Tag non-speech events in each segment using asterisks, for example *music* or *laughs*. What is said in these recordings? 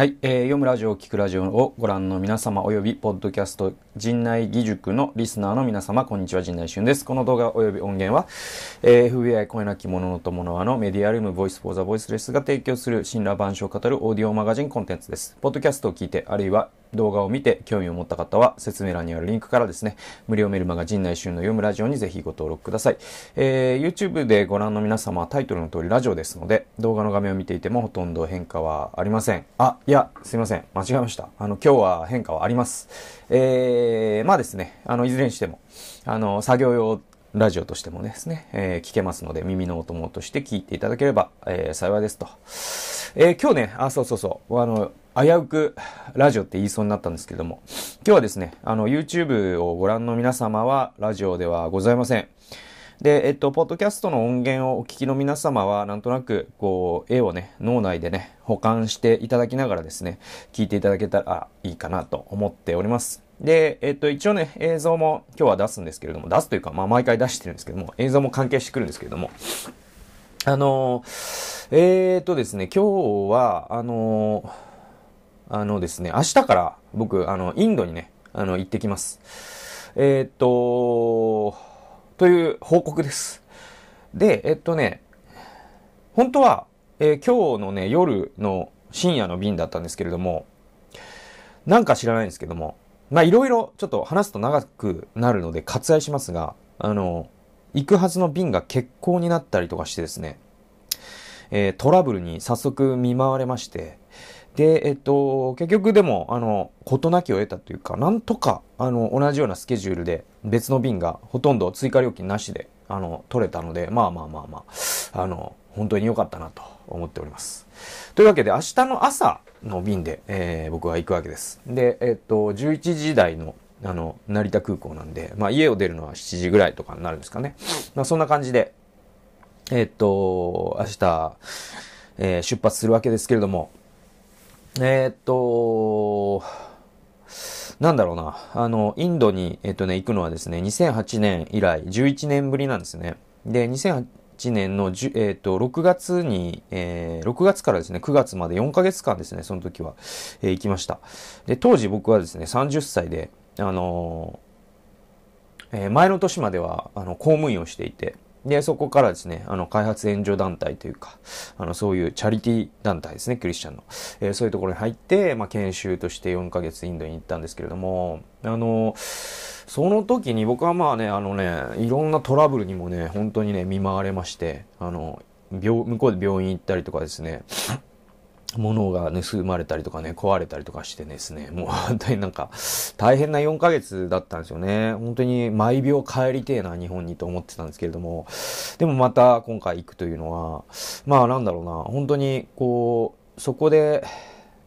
はい、えー、読むラジオを、聞くラジオをご覧の皆様及び、ポッドキャスト、陣内義塾のリスナーの皆様、こんにちは、陣内俊です。この動画及び音源は、えー、FBI 声なき者の友の輪のメディアルーム、ボイスフォーザボイスレスが提供する、新羅万象を語るオーディオマガジンコンテンツです。ポッドキャストを聞いて、あるいは動画を見て興味を持った方は説明欄にあるリンクからですね、無料メルマガ陣内春の読むラジオにぜひご登録ください。えー、YouTube でご覧の皆様はタイトルの通りラジオですので、動画の画面を見ていてもほとんど変化はありません。あ、いや、すいません。間違えました。あの、今日は変化はあります。えー、まあですね、あの、いずれにしても、あの、作業用ラジオとしてもですね、えー、聞けますので、耳のお供として聞いていただければ、えー、幸いですと。えー、今日ね、あ、そうそうそう、あの、危うくラジオって言いそうになったんですけども、今日はですね、あの、YouTube をご覧の皆様はラジオではございません。で、えっと、ポッドキャストの音源をお聞きの皆様は、なんとなく、こう、絵をね、脳内でね、保管していただきながらですね、聞いていただけたらいいかなと思っております。で、えっと、一応ね、映像も今日は出すんですけれども、出すというか、まあ、毎回出してるんですけども、映像も関係してくるんですけれども、あの、えー、っとですね、今日は、あのあのですね、明日から僕、あの、インドにね、あの、行ってきます。えー、っと、という報告です。で、えっとね、本当は、えー、今日のね、夜の深夜の便だったんですけれども、なんか知らないんですけども、まあいろいろちょっと話すと長くなるので割愛しますが、あの、行くはずの便が欠航になったりとかしてですね、えー、トラブルに早速見舞われまして、で、えっと、結局でも、あの、事なきを得たというか、なんとか、あの、同じようなスケジュールで、別の便がほとんど追加料金なしで、あの、取れたので、まあまあまあまあ、あの、本当に良かったなと思っております。というわけで、明日の朝の便で、えー、僕は行くわけです。で、えっと、11時台の、あの、成田空港なんで、まあ家を出るのは7時ぐらいとかになるんですかね。まあそんな感じで、えっと、明日、えー、出発するわけですけれども、えー、っと、なんだろうな。あの、インドに、えっとね、行くのはですね、2008年以来、11年ぶりなんですね。で、2008年の、えっと、6月に、えー、6月からですね、9月まで4ヶ月間ですね、その時は、えー、行きました。で、当時僕はですね、30歳で、あのー、え、前の年までは、あの、公務員をしていて、で、そこからですね、あの、開発援助団体というか、あの、そういうチャリティ団体ですね、クリスチャンの。えー、そういうところに入って、まあ、研修として4ヶ月インドに行ったんですけれども、あの、その時に僕はまあね、あのね、いろんなトラブルにもね、本当にね、見舞われまして、あの、病、向こうで病院行ったりとかですね、物が盗まれたりとかね、壊れたりとかしてですね、もう *laughs* 本当になんか、大変な4ヶ月だったんですよね。本当に毎秒帰りてえな、日本にと思ってたんですけれども、でもまた今回行くというのは、まあなんだろうな、本当にこう、そこで、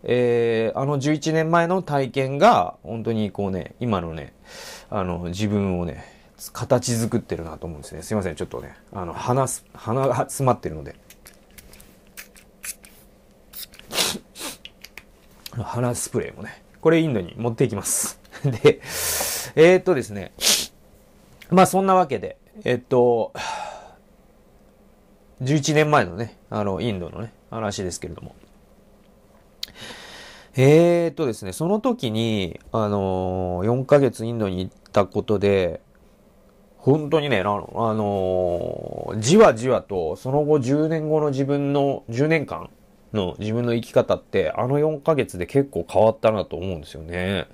えー、あの11年前の体験が、本当にこうね、今のね、あの、自分をね、形作ってるなと思うんですね。すいません、ちょっとね、あの、鼻、鼻が *laughs* 詰まってるので。*laughs* 鼻スプレーもね、これインドに持っていきます。*laughs* で、えー、っとですね、まあそんなわけで、えっと、11年前のね、あの、インドのね、話ですけれども。えー、っとですね、その時に、あのー、4ヶ月インドに行ったことで、本当にね、あの、あのー、じわじわと、その後10年後の自分の10年間の自分の生き方ってあの4ヶ月で結構変わったなと思うんですよね。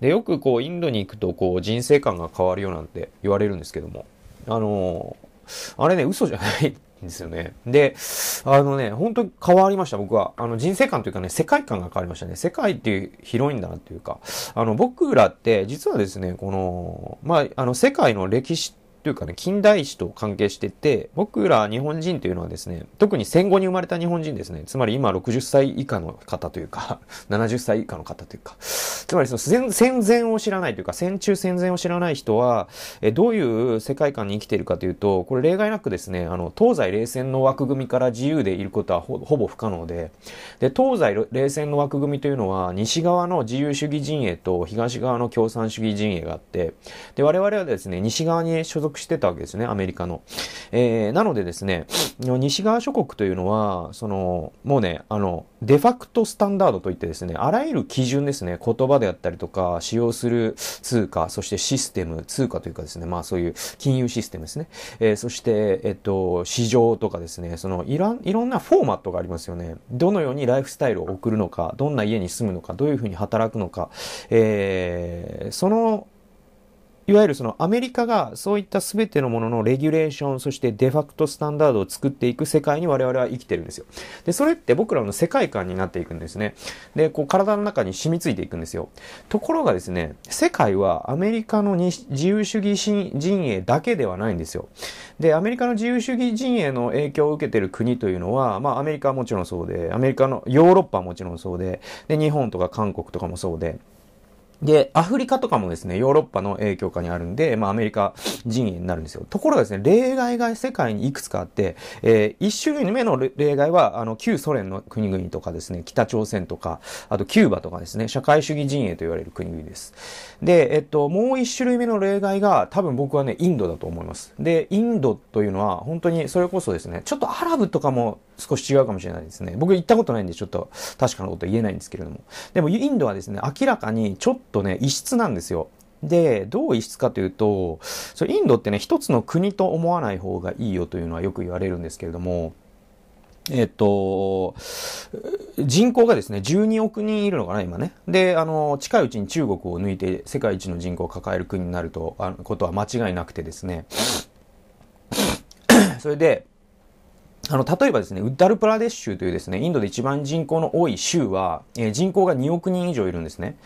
で、よくこうインドに行くとこう人生観が変わるよなんて言われるんですけども、あのー、あれね、嘘じゃないんですよね。で、あのね、本当に変わりました、僕は。あの人生観というかね、世界観が変わりましたね。世界っていう広いんだなっていうか、あの僕らって実はですね、この、まあ、あの世界の歴史というかね、近代史と関係してて、僕ら日本人というのはですね、特に戦後に生まれた日本人ですね、つまり今60歳以下の方というか、*laughs* 70歳以下の方というか、つまりその戦戦前を知らないというか、戦中戦前を知らない人は、えどういう世界観に生きているかというと、これ例外なくですね、あの、東西冷戦の枠組みから自由でいることはほぼ不可能で、で、東西冷戦の枠組みというのは、西側の自由主義陣営と東側の共産主義陣営があって、で、我々はですね、西側に所属してたわけですね、アメリカの。えー、なのでですね、西側諸国というのは、その、もうね、あの、デファクトスタンダードといってですね、あらゆる基準ですね、言葉であったりとか、使用する通貨、そしてシステム、通貨というかですね、まあそういう金融システムですね。えー、そして、えっと、市場とかですね、そのいろん、いろんなフォーマットがありますよね。どのようにライフスタイルを送るのか、どんな家に住むのか、どういうふうに働くのか、えー、そのいわゆるそのアメリカがそういった全てのもののレギュレーション、そしてデファクトスタンダードを作っていく世界に我々は生きてるんですよ。で、それって僕らの世界観になっていくんですね。で、こう体の中に染みついていくんですよ。ところがですね、世界はアメリカの自由主義陣営だけではないんですよ。で、アメリカの自由主義陣営の影響を受けてる国というのは、まあアメリカはもちろんそうで、アメリカのヨーロッパはもちろんそうで、で、日本とか韓国とかもそうで、で、アフリカとかもですね、ヨーロッパの影響下にあるんで、まあアメリカ陣営になるんですよ。ところがですね、例外が世界にいくつかあって、えー、一種類目の例外は、あの、旧ソ連の国々とかですね、北朝鮮とか、あとキューバとかですね、社会主義陣営と言われる国々です。で、えっと、もう一種類目の例外が、多分僕はね、インドだと思います。で、インドというのは、本当にそれこそですね、ちょっとアラブとかも少し違うかもしれないですね。僕行ったことないんで、ちょっと確かなこと言えないんですけれども。でも、インドはですね、明らかにちょっとね、異質なんですよ。で、どう異質かというと、そインドってね、一つの国と思わない方がいいよというのはよく言われるんですけれども、えっと、人口がですね、12億人いるのかな、今ね。で、あの、近いうちに中国を抜いて世界一の人口を抱える国になると、あことは間違いなくてですね。*coughs* それで、あの、例えばですね、ウッダルプラデシュというですね、インドで一番人口の多い州は、えー、人口が2億人以上いるんですね。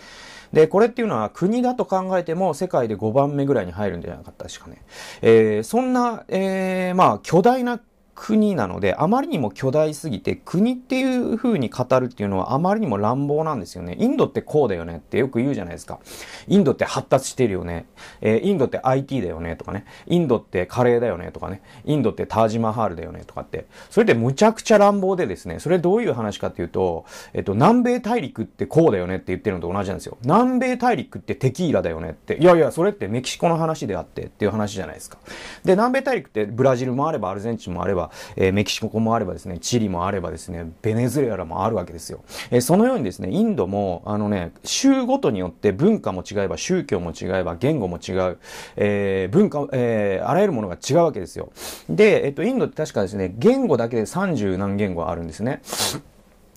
で、これっていうのは国だと考えても世界で5番目ぐらいに入るんじゃなかったですかね。えー、そんな、えー、まあ、巨大な国なので、あまりにも巨大すぎて、国っていう風に語るっていうのはあまりにも乱暴なんですよね。インドってこうだよねってよく言うじゃないですか。インドって発達してるよね。えー、インドって IT だよねとかね。インドってカレーだよねとかね。インドってタージマハールだよねとかって。それってむちゃくちゃ乱暴でですね、それどういう話かっていうと、えっと、南米大陸ってこうだよねって言ってるのと同じなんですよ。南米大陸ってテキーラだよねって。いやいや、それってメキシコの話であってっていう話じゃないですか。で、南米大陸ってブラジルもあればアルゼンチンもあれば、えー、メキシコもあればですね、チリもあればですね、ベネズエラもあるわけですよ。えー、そのようにですね、インドも、あのね、州ごとによって文化も違えば、宗教も違えば、言語も違う、えー、文化、えー、あらゆるものが違うわけですよ。で、えっと、インドって確かですね、言語だけで30何言語あるんですね。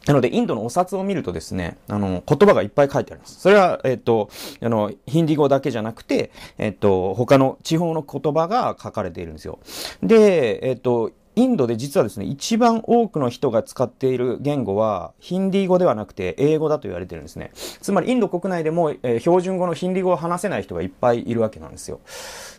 なので、インドのお札を見るとですね、あの、言葉がいっぱい書いてあります。それは、えっ、と、あの、ヒンディー語だけじゃなくて、えっ、と、他の地方の言葉が書かれているんですよ。で、えっ、と、インドで実はですね、一番多くの人が使っている言語は、ヒンディー語ではなくて英語だと言われてるんですね。つまり、インド国内でも、えー、標準語のヒンディー語を話せない人がいっぱいいるわけなんですよ。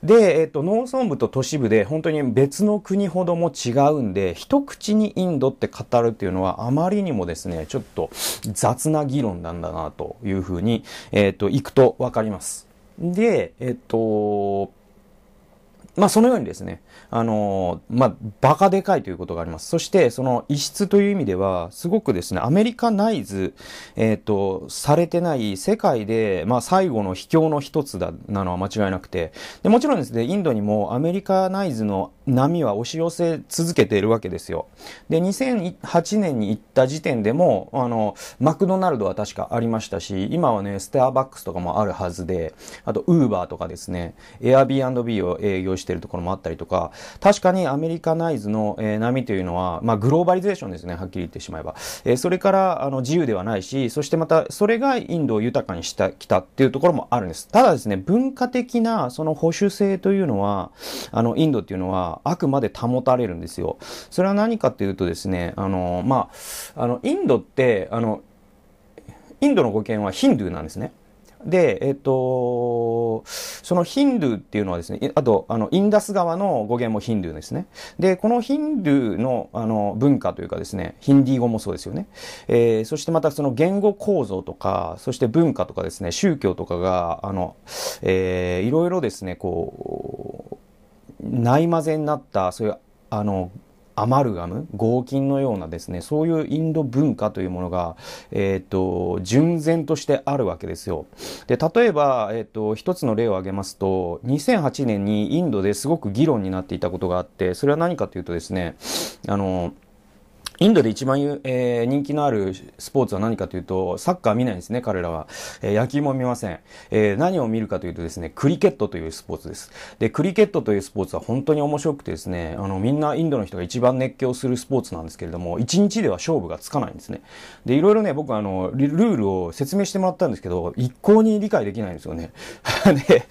で、えっ、ー、と、農村部と都市部で本当に別の国ほども違うんで、一口にインドって語るっていうのはあまりにもですね、ちょっと雑な議論なんだなというふうに、えっ、ー、と、行くとわかります。で、えっ、と、まあ、そのようにですね、あのまあ、バカでかいということがあります。そして、その異質という意味では、すごくですね、アメリカナイズ、えっ、ー、と、されてない世界で、まあ、最後の秘境の一つだ、なのは間違いなくて、で、もちろんですね、インドにもアメリカナイズの波は押し寄せ続けているわけですよ。で、2008年に行った時点でも、あの、マクドナルドは確かありましたし、今はね、スターバックスとかもあるはずで、あと、ウーバーとかですね、エアビー &B を営業しているところもあったりとか、確かにアメリカナイズの、えー、波というのは、まあ、グローバリゼーションですね、はっきり言ってしまえば。えー、それから、あの、自由ではないし、そしてまた、それがインドを豊かにしたきたっていうところもあるんです。ただですね、文化的な、その保守性というのは、あの、インドっていうのは、あくまで保たれるんですよ。それは何かというとですね、あの、まあ、あの、インドって、あの、インドの語源はヒンドゥーなんですね。で、えっと、そのヒンドゥーっていうのはですね、あと、あの、インダス川の語源もヒンドゥーですね。で、このヒンドゥーの、あの、文化というかですね、ヒンディー語もそうですよね。えー、そしてまたその言語構造とか、そして文化とかですね、宗教とかが、あの、えー、いろいろですね、こう、ないまぜになった、そういう、あの、アマルガム、合金のようなですね、そういうインド文化というものが、えっ、ー、と、純然としてあるわけですよ。で、例えば、えっ、ー、と、一つの例を挙げますと、2008年にインドですごく議論になっていたことがあって、それは何かというとですね、あの、インドで一番、えー、人気のあるスポーツは何かというと、サッカー見ないんですね、彼らは。えー、野球も見ません。えー、何を見るかというとですね、クリケットというスポーツです。で、クリケットというスポーツは本当に面白くてですね、あの、みんなインドの人が一番熱狂するスポーツなんですけれども、一日では勝負がつかないんですね。で、いろいろね、僕はあの、ルールを説明してもらったんですけど、一向に理解できないんですよね。*laughs* で、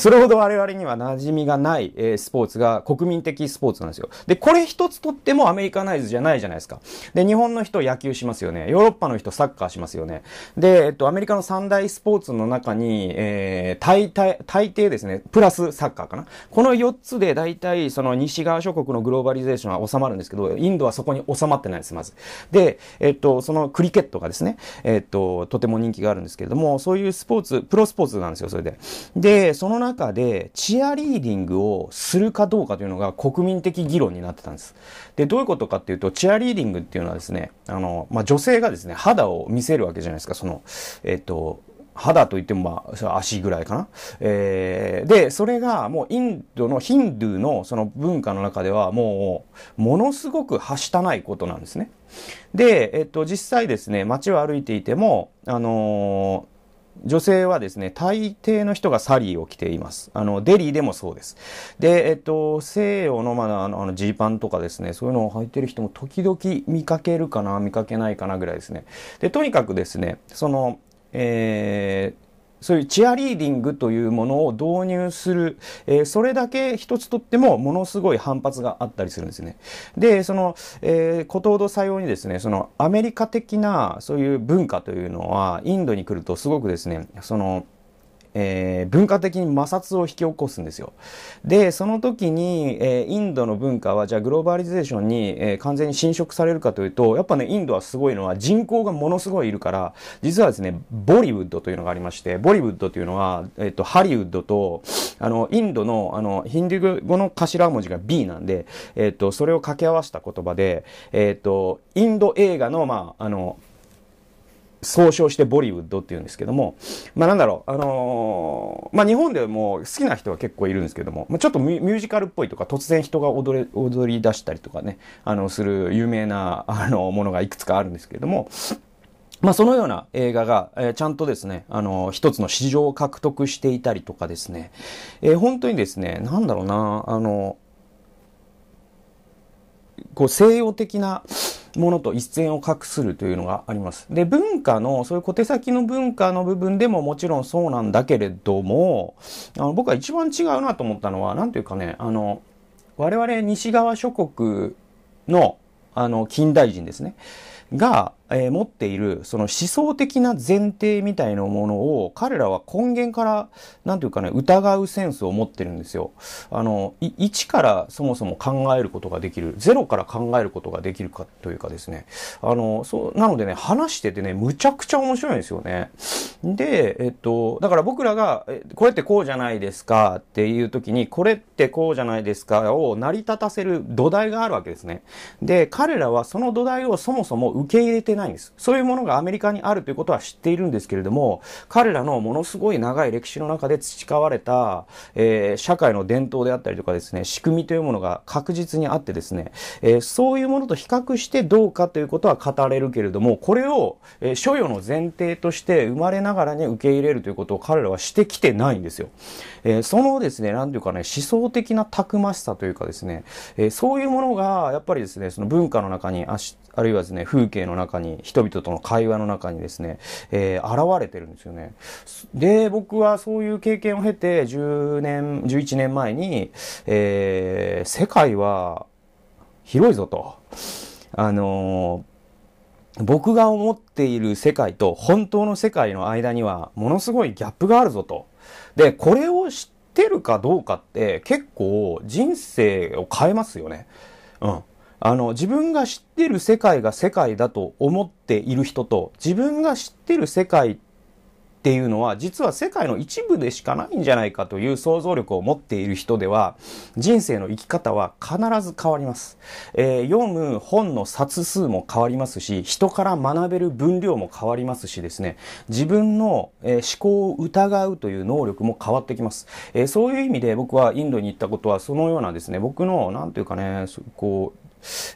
それほど我々には馴染みがない、えー、スポーツが国民的スポーツなんですよ。で、これ一つとってもアメリカナイズじゃないじゃないですか。か。で、日本の人野球しますよね。ヨーロッパの人サッカーしますよね。で、えっと、アメリカの三大スポーツの中に、えー、大体、大抵ですね、プラスサッカーかな。この4つで大体、その西側諸国のグローバリゼーションは収まるんですけど、インドはそこに収まってないです、まず。で、えっと、そのクリケットがですね、えっと、とても人気があるんですけれども、そういうスポーツ、プロスポーツなんですよ、それで。で、その中で、チアリーディングをするかどうかというのが国民的議論になってたんです。で、どういうことかっていうと、チアリーディングキングっていうのはですね、あの、まあ、女性がですね、肌を見せるわけじゃないですか、その、えっ、と、肌といってもまあ、足ぐらいかな。えー、で、それがもうインドのヒンドゥーのその文化の中ではもう、ものすごくはしたないことなんですね。で、えっと、実際ですね、街を歩いていても、あの女性はですね、大抵の人がサリーを着ています。あの、デリーでもそうです。で、えっと、西洋の、まだ、あの、ジーパンとかですね、そういうのを履いてる人も時々見かけるかな、見かけないかなぐらいですね。で、とにかくですね、その、えー、そういうチアリーディングというものを導入する、えー、それだけ一つとってもものすごい反発があったりするんですね。で、その、えー、ことほどさようにですね、そのアメリカ的なそういう文化というのは、インドに来るとすごくですね、その、えー、文化的に摩擦を引き起こすんですよ。で、その時に、えー、インドの文化は、じゃあグローバリゼーションに、えー、完全に侵食されるかというと、やっぱね、インドはすごいのは人口がものすごいいるから、実はですね、ボリウッドというのがありまして、ボリウッドというのは、えっ、と、ハリウッドと、あの、インドの、あの、ヒンディー語の頭文字が B なんで、えっ、と、それを掛け合わせた言葉で、えっ、と、インド映画の、まあ、あの、総称してボリウッドっていうんですけども、まあなんだろう、あのー、まあ日本でも好きな人は結構いるんですけども、まあ、ちょっとミュージカルっぽいとか突然人が踊れ、踊り出したりとかね、あの、する有名な、あの、ものがいくつかあるんですけれども、まあ、そのような映画が、えー、ちゃんとですね、あの、一つの市場を獲得していたりとかですね、えー、本当にですね、なんだろうな、あの、こう西洋的な、ものと一線を画するというのがあります。で、文化の、そういう小手先の文化の部分でももちろんそうなんだけれども、あの僕は一番違うなと思ったのは、なんというかね、あの、我々西側諸国の、あの、近代人ですね。が、えー、持っているその思想的な前提みたいなものを彼らは根源から、なんていうかね、疑うセンスを持ってるんですよ。あの、1からそもそも考えることができる、0から考えることができるかというかですね。あの、そう、なのでね、話しててね、むちゃくちゃ面白いんですよね。で、えっと、だから僕らが、えこれってこうじゃないですかっていう時に、これってこうじゃないですかを成り立たせる土台があるわけですね。で、彼らはその土台をそもそも受け入れてないないんです。そういうものがアメリカにあるということは知っているんですけれども、彼らのものすごい長い歴史の中で培われた、えー、社会の伝統であったりとかですね、仕組みというものが確実にあってですね、えー、そういうものと比較してどうかということは語れるけれども、これを、えー、所与の前提として生まれながらに受け入れるということを彼らはしてきてないんですよ。えー、そのですね、なんていうかね、思想的なたくましさというかですね、えー、そういうものが、やっぱりですね、その文化の中にあし、あるいはですね、風景の中にに、人々との会話の中にですね、えー、現れてるんですよね。で、僕はそういう経験を経て、10年、11年前に、えー、世界は広いぞと。あのー、僕が思っている世界と本当の世界の間にはものすごいギャップがあるぞと。で、これを知ってるかどうかって結構人生を変えますよね。うん。あの、自分が知ってる世界が世界だと思っている人と、自分が知ってる世界っていうのは実は世界の一部でしかないんじゃないかという想像力を持っている人では人生の生き方は必ず変わります。えー、読む本の冊数も変わりますし人から学べる分量も変わりますしですね自分の、えー、思考を疑うという能力も変わってきます。えー、そういう意味で僕はインドに行ったことはそのようなですね僕のなんていうかねこう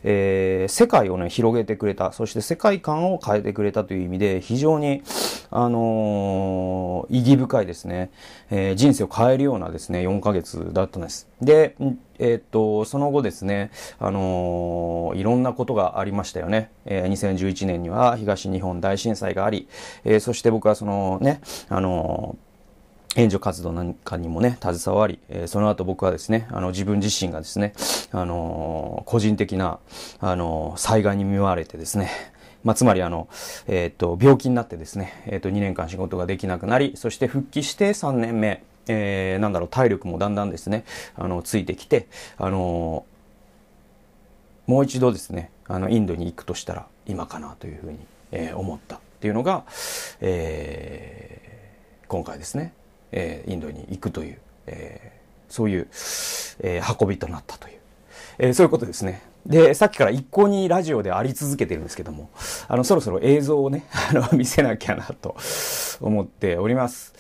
えー、世界をね、広げてくれた、そして世界観を変えてくれたという意味で、非常に、あのー、意義深いですね、えー、人生を変えるようなですね、4ヶ月だったんです。で、えー、っと、その後ですね、あのー、いろんなことがありましたよね。えー、2011年には東日本大震災があり、えー、そして僕はそのね、あのー援助活動なんかにもね、携わり、えー、その後僕はですね、あの、自分自身がですね、あのー、個人的な、あのー、災害に見舞われてですね、まあ、つまりあの、えっ、と、病気になってですね、えっ、と、2年間仕事ができなくなり、そして復帰して3年目、えー、なんだろう、体力もだんだんですね、あの、ついてきて、あのもう一度ですね、あの、インドに行くとしたら今かなというふうに、え、思ったっていうのが、えー、今回ですね。えー、インドに行くという、えー、そういう、えー、運びとなったという、えー、そういうことですね。で、さっきから一向にラジオであり続けてるんですけども、あの、そろそろ映像をね、*laughs* あの、見せなきゃなと思っております。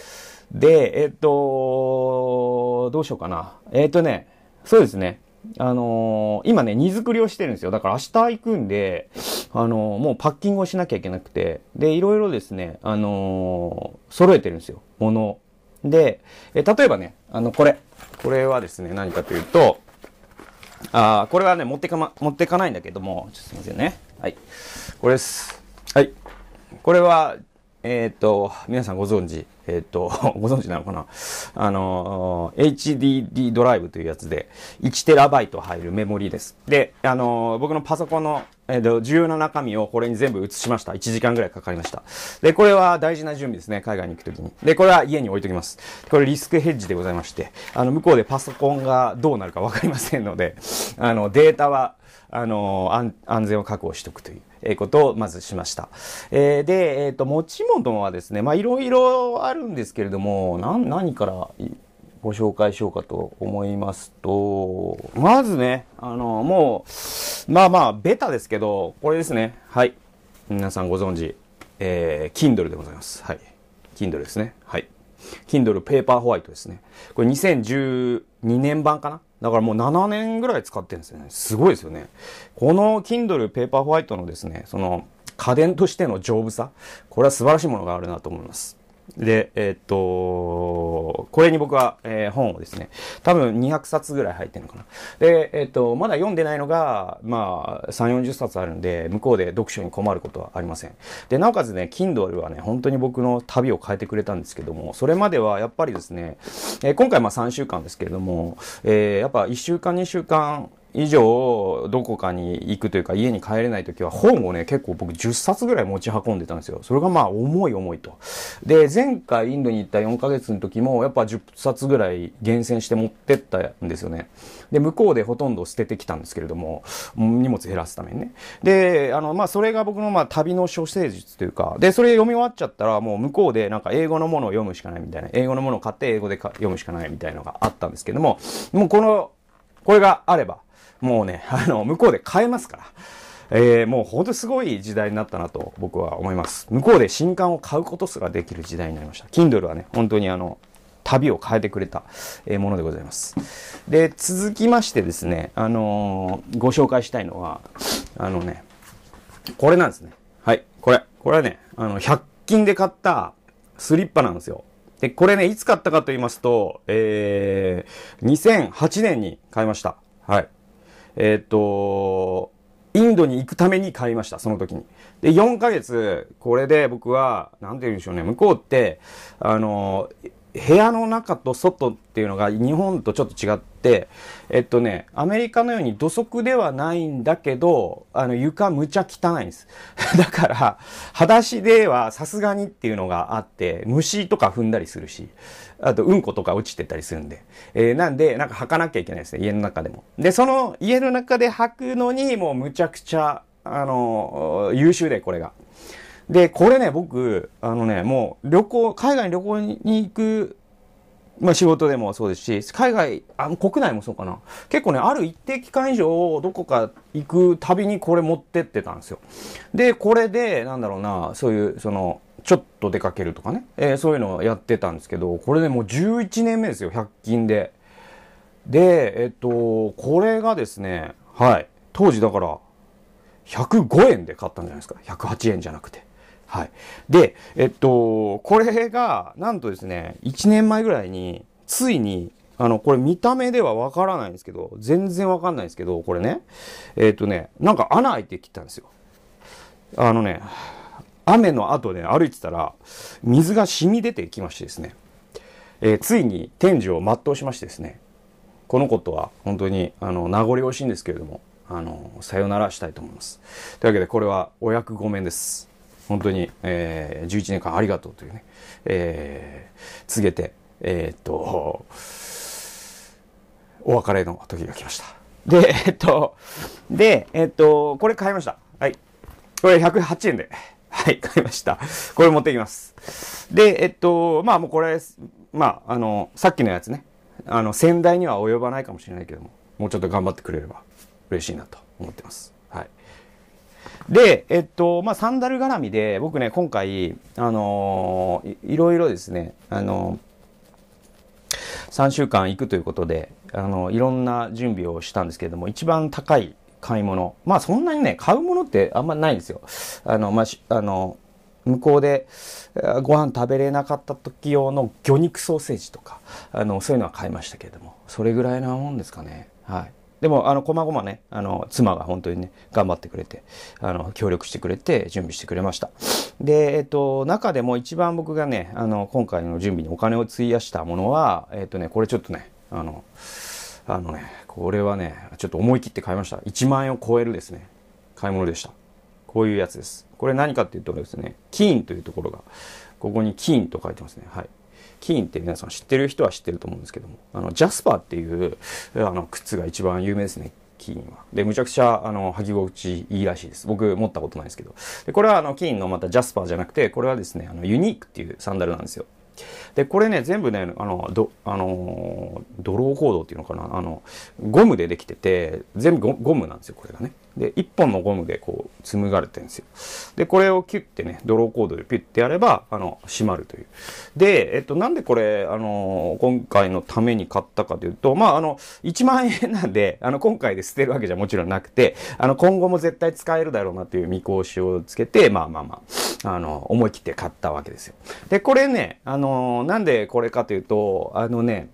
で、えっ、と、どうしようかな。えっ、とね、そうですね。あの、今ね、荷造りをしてるんですよ。だから明日行くんで、あの、もうパッキングをしなきゃいけなくて、で、いろいろですね、あの、揃えてるんですよ。物で、え例えばね、あの、これ。これはですね、何かというと、あこれはね、持ってかま、持ってかないんだけども、ちょっとすいませんね。はい。これです。はい。これは、えっ、と、皆さんご存知、えっ、と、*laughs* ご存知なのかな？あの、HDD ドライブというやつで、1テラバイト入るメモリーです。で、あの、僕のパソコンの、えっ、と、重要な中身をこれに全部移しました。1時間ぐらいかかりました。で、これは大事な準備ですね。海外に行くときに。で、これは家に置いときます。これリスクヘッジでございまして、あの、向こうでパソコンがどうなるかわかりませんので、あの、データは、あの、安全を確保しておくという。えことをまずしました。えー、で、えっ、ー、と、持ち物はですね、まあ、いろいろあるんですけれども、な、何からご紹介しようかと思いますと、まずね、あの、もう、まあまあ、ベタですけど、これですね。はい。皆さんご存知、えー、Kindle でございます。はい。Kindle ですね。はい。Kindle ペーパーホワイトですね。これ2012年版かなだからもう7年ぐらい使ってるんですよね。すごいですよね。この Kindle ペーパーホワイトのですね、その家電としての丈夫さ、これは素晴らしいものがあるなと思います。で、えー、っと、これに僕は、えー、本をですね、多分200冊ぐらい入ってるのかな。で、えー、っと、まだ読んでないのが、まあ、3、40冊あるんで、向こうで読書に困ることはありません。で、なおかつね、Kindle はね、本当に僕の旅を変えてくれたんですけども、それまではやっぱりですね、えー、今回まあ3週間ですけれども、えー、やっぱ1週間、2週間、以上どこかに行くというか家に帰れない時は本をね結構僕10冊ぐらい持ち運んでたんですよ。それがまあ重い重いと。で前回インドに行った4ヶ月の時もやっぱ10冊ぐらい厳選して持ってったんですよね。で向こうでほとんど捨ててきたんですけれども荷物減らすためにね。であのまあそれが僕のまあ旅の処世術というかでそれ読み終わっちゃったらもう向こうでなんか英語のものを読むしかないみたいな英語のものを買って英語で読むしかないみたいなのがあったんですけどももうこのこれがあればもうね、*laughs* あの、向こうで買えますから。えー、もう本当すごい時代になったなと僕は思います。向こうで新刊を買うことすらできる時代になりました。Kindle はね、本当にあの、旅を変えてくれたものでございます。で、続きましてですね、あのー、ご紹介したいのは、あのね、これなんですね。はい、これ。これはね、あの、100均で買ったスリッパなんですよ。で、これね、いつ買ったかと言いますと、えー、2008年に買いました。はい。えっ、と、インドに行くために買いました、その時に。で、4ヶ月、これで僕は、なんて言うんでしょうね、向こうって、あの、部屋の中と外っていうのが日本とちょっと違って、えっとね、アメリカのように土足ではないんだけど、あの床むちゃ汚いんです。*laughs* だから、裸足ではさすがにっていうのがあって、虫とか踏んだりするし、あとうんことか落ちてたりするんで。えー、なんで、なんか履かなきゃいけないですね、家の中でも。で、その家の中で履くのにもうむちゃくちゃ、あの、優秀で、これが。で、これね、僕、あのね、もう旅行、海外に旅行に行く、まあ仕事でもそうですし、海外、あ国内もそうかな。結構ね、ある一定期間以上、どこか行くたびにこれ持ってってたんですよ。で、これで、なんだろうな、そういう、その、ちょっと出かけるとかね、えー、そういうのをやってたんですけど、これでもう11年目ですよ、100均で。で、えっと、これがですね、はい、当時だから、105円で買ったんじゃないですか。108円じゃなくて。はい。で、えっと、これが、なんとですね、1年前ぐらいに、ついに、あの、これ見た目ではわからないんですけど、全然わかんないんですけど、これね、えっとね、なんか穴開いてきたんですよ。あのね、雨の後ね、歩いてたら、水が染み出てきましてですね、えー、ついに天寿を全うしましてですね、このことは本当に、あの、名残惜しいんですけれども、あの、さよならしたいと思います。というわけで、これはお役御免です。本当に、えー、11年間ありがとうというね、えー、告げて、えー、っと、お別れの時が来ました。で、えっと、で、えっと、これ買いました。はい。これ108円で。はい、買いました。これ持ってきます。で、えっと、まあもうこれ、まあ、あの、さっきのやつね、あの、先代には及ばないかもしれないけども、もうちょっと頑張ってくれれば嬉しいなと思ってます。はい。で、えっと、まあ、サンダル絡みで、僕ね、今回、あの、いいろいろですね、あのー、3週間行くということで、あの、いろんな準備をしたんですけれども、一番高い買い物。まあそんなにね、買うものってあんまないんですよ。あの、まあ、あの、向こうでご飯食べれなかった時用の魚肉ソーセージとか、あの、そういうのは買いましたけれども、それぐらいなもんですかね。はい。でも、あの、こまごまね、あの、妻が本当にね、頑張ってくれて、あの、協力してくれて、準備してくれました。で、えっと、中でも一番僕がね、あの、今回の準備にお金を費やしたものは、えっとね、これちょっとね、あの、あのね、これはね、ちょっと思い切って買いました。1万円を超えるですね、買い物でした。こういうやつです。これ何かっていうとですね、キーンというところが、ここにキーンと書いてますね。はい。キーンって皆さん知ってる人は知ってると思うんですけども、あの、ジャスパーっていう、あの、靴が一番有名ですね。キーンは。で、むちゃくちゃ、あの、履き心地いいらしいです。僕、持ったことないですけど。で、これは、あの、キーンのまたジャスパーじゃなくて、これはですね、あの、ユニークっていうサンダルなんですよ。で、これね、全部ね、あの、ど、あの、ドローコードっていうのかな、あの、ゴムでできてて、全部ゴムなんですよ、これがね。で、一本のゴムでこう、紡がれてるんですよ。で、これをキュッてね、ドローコードでピュッてやれば、あの、閉まるという。で、えっと、なんでこれ、あの、今回のために買ったかというと、まあ、あの、1万円なんで、あの、今回で捨てるわけじゃもちろんなくて、あの、今後も絶対使えるだろうなという見通しをつけて、まあまあまあ、あの、思い切って買ったわけですよ。で、これね、あの、なんでこれかというと、あのね、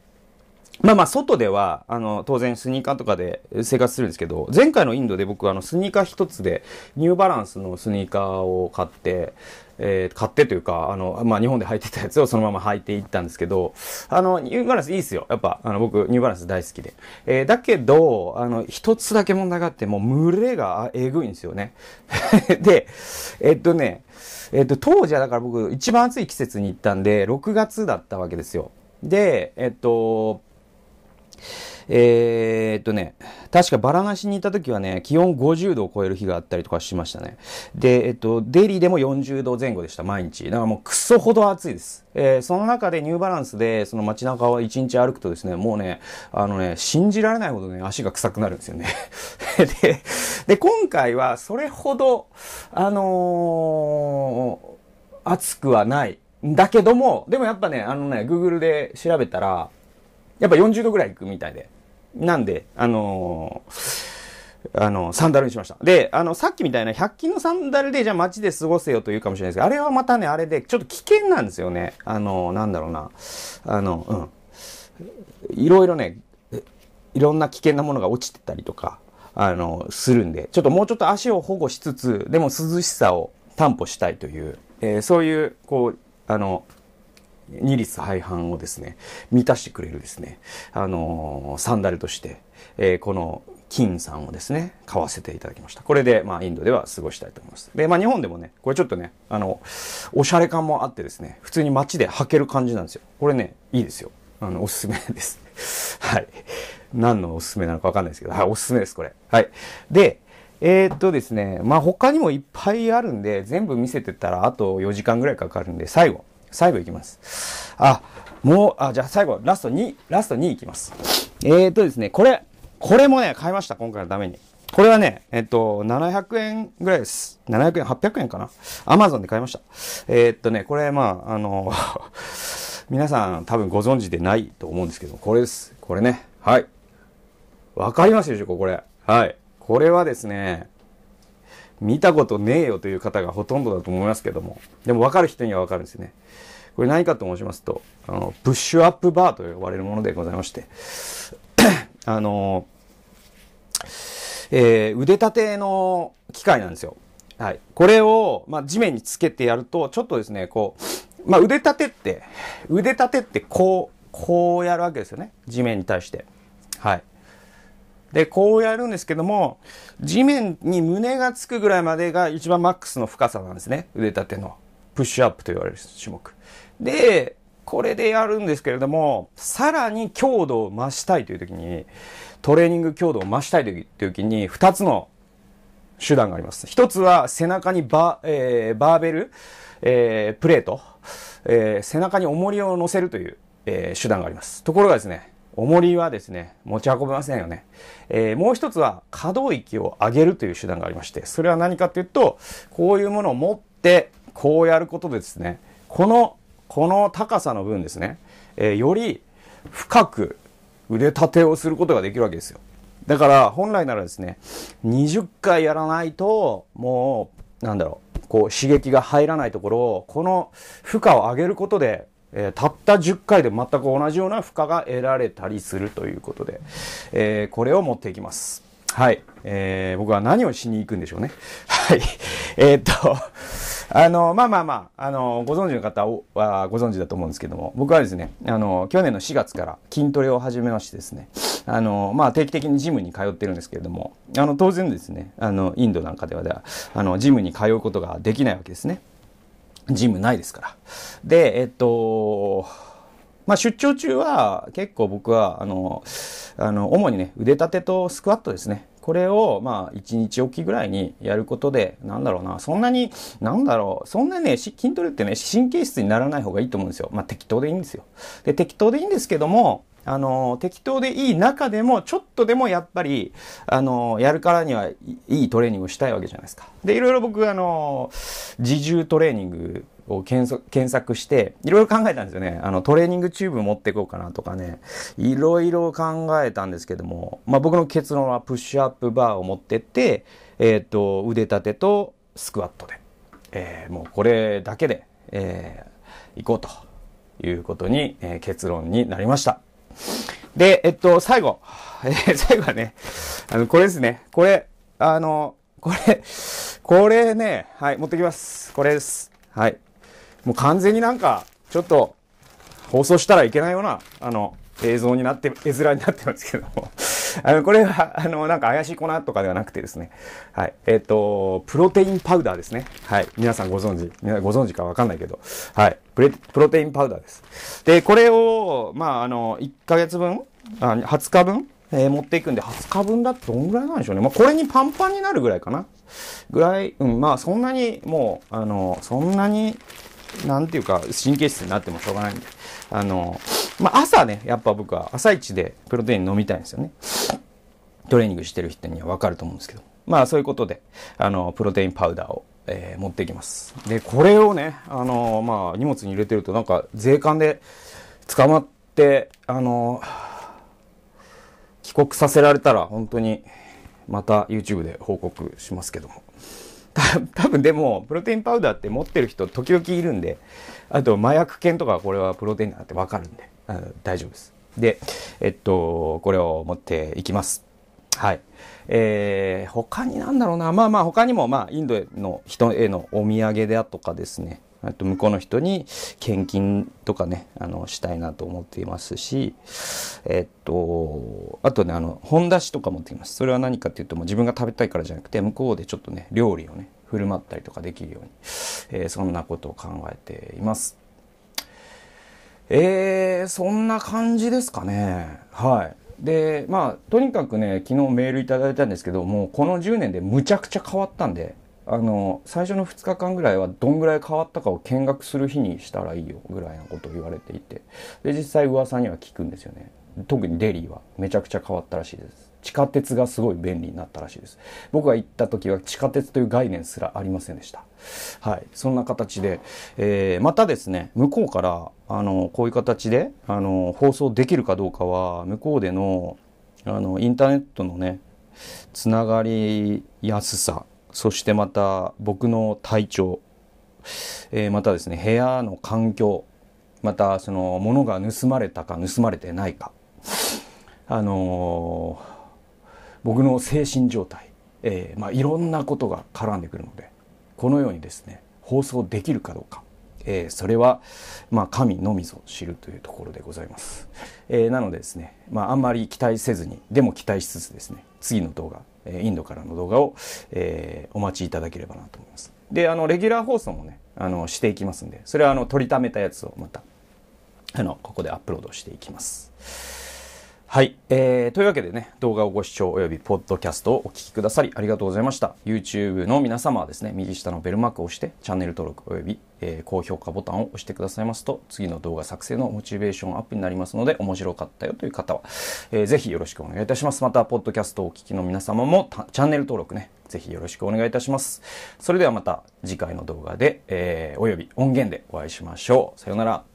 まあまあ、外では、あの、当然スニーカーとかで生活するんですけど、前回のインドで僕は、あの、スニーカー一つで、ニューバランスのスニーカーを買って、えー、買ってというか、あの、まあ、日本で履いてたやつをそのまま履いていったんですけど、あの、ニューバランスいいっすよ。やっぱ、あの、僕、ニューバランス大好きで。えー、だけど、あの、一つだけ問題があって、もう、群れがえぐいんですよね。*laughs* で、えっとね、えっと、当時はだから僕、一番暑い季節に行ったんで、6月だったわけですよ。で、えっと、えー、っとね、確かバラナシにいた時はね、気温50度を超える日があったりとかしましたね。で、えっと、デリーでも40度前後でした、毎日。だからもうクソほど暑いです。えー、その中でニューバランスで、その街中を1日歩くとですね、もうね、あのね、信じられないほどね、足が臭くなるんですよね。*laughs* で、で、今回はそれほど、あのー、暑くはない。だけども、でもやっぱね、あのね、Google で調べたら、やっぱ40度ぐらい行くみたいで。なんで、あのーあの、サンダルにしました。で、あの、さっきみたいな100均のサンダルで、じゃあ街で過ごせよというかもしれないですけど、あれはまたね、あれで、ちょっと危険なんですよね。あの、なんだろうな。あの、うん。いろいろね、いろんな危険なものが落ちてたりとか、あの、するんで、ちょっともうちょっと足を保護しつつ、でも涼しさを担保したいという、えー、そういう、こう、あの、二律背反をですね、満たしてくれるですね、あのー、サンダルとして、えー、この金さんをですね、買わせていただきました。これで、まあ、インドでは過ごしたいと思います。で、まあ、日本でもね、これちょっとね、あの、おしゃれ感もあってですね、普通に街で履ける感じなんですよ。これね、いいですよ。あの、おすすめです。*laughs* はい。何のおすすめなのかわかんないですけど、はい、おすすめです、これ。はい。で、えー、っとですね、まあ他にもいっぱいあるんで、全部見せてたらあと4時間ぐらいかかるんで、最後、最後いきます。あ、もう、あ、じゃあ最後、ラスト2、ラスト2いきます。えー、とですね、これ、これもね、買いました、今回のために。これはね、えっと、700円ぐらいです。700円、800円かな。アマゾンで買いました。えー、っとね、これ、まあ、あの *laughs* 皆さん多分ご存知でないと思うんですけど、これです。これね。はい。わかりますでしょこれ。はい。これはですね、見たことねえよという方がほとんどだと思いますけども、でも分かる人には分かるんですね。これ何かと申しますと、あの、プッシュアップバーと呼ばれるものでございまして、*coughs* あの、えー、腕立ての機械なんですよ。はい。これを、まあ、地面につけてやると、ちょっとですね、こう、まあ、腕立てって、腕立てってこう、こうやるわけですよね。地面に対して。はい。で、こうやるんですけども、地面に胸がつくぐらいまでが一番マックスの深さなんですね。腕立ての。プッシュアップと言われる種目。で、これでやるんですけれども、さらに強度を増したいという時に、トレーニング強度を増したいという時に、二つの手段があります。一つは背中にバ,、えー、バーベル、えー、プレート、えー、背中に重りを乗せるという、え、手段があります。ところがですね、重りはですね、持ち運べませんよね。えー、もう一つは可動域を上げるという手段がありまして、それは何かっていうと、こういうものを持って、こうやることでですね、この、この高さの分ですね、えー、より深く腕立てをすることができるわけですよ。だから本来ならですね、20回やらないと、もう、なんだろう、こう刺激が入らないところを、この負荷を上げることで、えー、たった10回で全く同じような負荷が得られたりするということで、えー、これを持っていきます。はい。えー、僕は何をしに行くんでしょうね。はい。えー、っと、あの、まあまあまあ、あの、ご存知の方はご存知だと思うんですけども、僕はですね、あの、去年の4月から筋トレを始めましてですね、あの、まあ定期的にジムに通ってるんですけれども、あの、当然ですね、あの、インドなんかではでは、あの、ジムに通うことができないわけですね。ジムないですから。で、えっと、まあ、出張中は結構僕は、あの、あの、主にね、腕立てとスクワットですね。これを、まあ、1日おきぐらいにやることで、なんだろうな、そんなに、なんだろう、そんなね、筋トレってね、神経質にならない方がいいと思うんですよ。まあ、適当でいいんですよ。で、適当でいいんですけども、あの、適当でいい中でも、ちょっとでもやっぱり、あの、やるからにはいいトレーニングをしたいわけじゃないですか。で、いろいろ僕、あの、自重トレーニングを検索して、いろいろ考えたんですよね。あの、トレーニングチューブ持っていこうかなとかね、いろいろ考えたんですけども、まあ僕の結論はプッシュアップバーを持ってって、えっ、と、腕立てとスクワットで、えー、もうこれだけで、えー、行こうということに、えー、結論になりました。で、えっと、最後。*laughs* えー、最後はね、あの、これですね。これ、あの、これ、これね、はい、持ってきます。これです。はい。もう完全になんか、ちょっと、放送したらいけないような、あの、映像になって、絵面になってますけども。*laughs* あの、これは、あの、なんか怪しい粉とかではなくてですね。はい。えっ、ー、と、プロテインパウダーですね。はい。皆さんご存知、皆さんご存知かわかんないけど。はい。プレ、プロテインパウダーです。で、これを、まあ、あの、1ヶ月分、あ20日分、えー、持っていくんで、20日分だとどんぐらいなんでしょうね。まあ、これにパンパンになるぐらいかな。ぐらい、うん、まあ、そんなに、もう、あの、そんなに、なんていうか、神経質になってもしょうがないんで。あの、まあ、朝ね、やっぱ僕は朝一でプロテイン飲みたいんですよね。トレーニングしてる人にはわかると思うんですけど。まあ、そういうことで、あの、プロテインパウダーを、えー、持っていきます。で、これをね、あの、まあ、荷物に入れてるとなんか税関で捕まって、あの、帰国させられたら本当にまた YouTube で報告しますけども。多分でも、プロテインパウダーって持ってる人時々いるんで、あと麻薬犬とかこれはプロテインだってわかるんで、大丈夫です。で、えっと、これを持っていきます。はい。えー、他になんだろうな。まあまあ他にも、まあ、インドの人へのお土産でとかですね。あと向こうの人に献金とかね、あの、したいなと思っていますし、えっと、あとね、あの、本出しとか持っています。それは何かっていうと、もう自分が食べたいからじゃなくて、向こうでちょっとね、料理をね、振る舞ったりとかできるように、えー、そんなことを考えています。えー、そんな感じですかね。はい。で、まあ、とにかくね、昨日メールいただいたんですけど、もうこの10年でむちゃくちゃ変わったんで、あの、最初の2日間ぐらいはどんぐらい変わったかを見学する日にしたらいいよぐらいなことを言われていて、で、実際噂には聞くんですよね。特にデリーはめちゃくちゃ変わったらしいです。地下鉄がすごい便利になったらしいです。僕が行った時は地下鉄という概念すらありませんでした。はい。そんな形で、えー、またですね、向こうから、あの、こういう形で、あの、放送できるかどうかは、向こうでの、あの、インターネットのね、つながりやすさ、そしてまた僕の体調、えー、またですね、部屋の環境、またその物が盗まれたか盗まれてないか、あのー僕の精神状態、えー、まあ、いろんなことが絡んでくるのでこのようにですね放送できるかどうか、えー、それは、まあ、神のみぞ知るというところでございます、えー、なのでですね、まあ、あんまり期待せずにでも期待しつつですね次の動画インドからの動画を、えー、お待ちいただければなと思います。であのレギュラー放送もねあのしていきますんでそれはあの取りためたやつをまたあのここでアップロードしていきます。はい、えー。というわけでね、動画をご視聴およびポッドキャストをお聞きくださりありがとうございました。YouTube の皆様はですね、右下のベルマークを押して、チャンネル登録および、えー、高評価ボタンを押してくださいますと、次の動画作成のモチベーションアップになりますので、面白かったよという方は、えー、ぜひよろしくお願いいたします。また、ポッドキャストをお聞きの皆様も、チャンネル登録ね、ぜひよろしくお願いいたします。それではまた次回の動画で、えー、および音源でお会いしましょう。さようなら。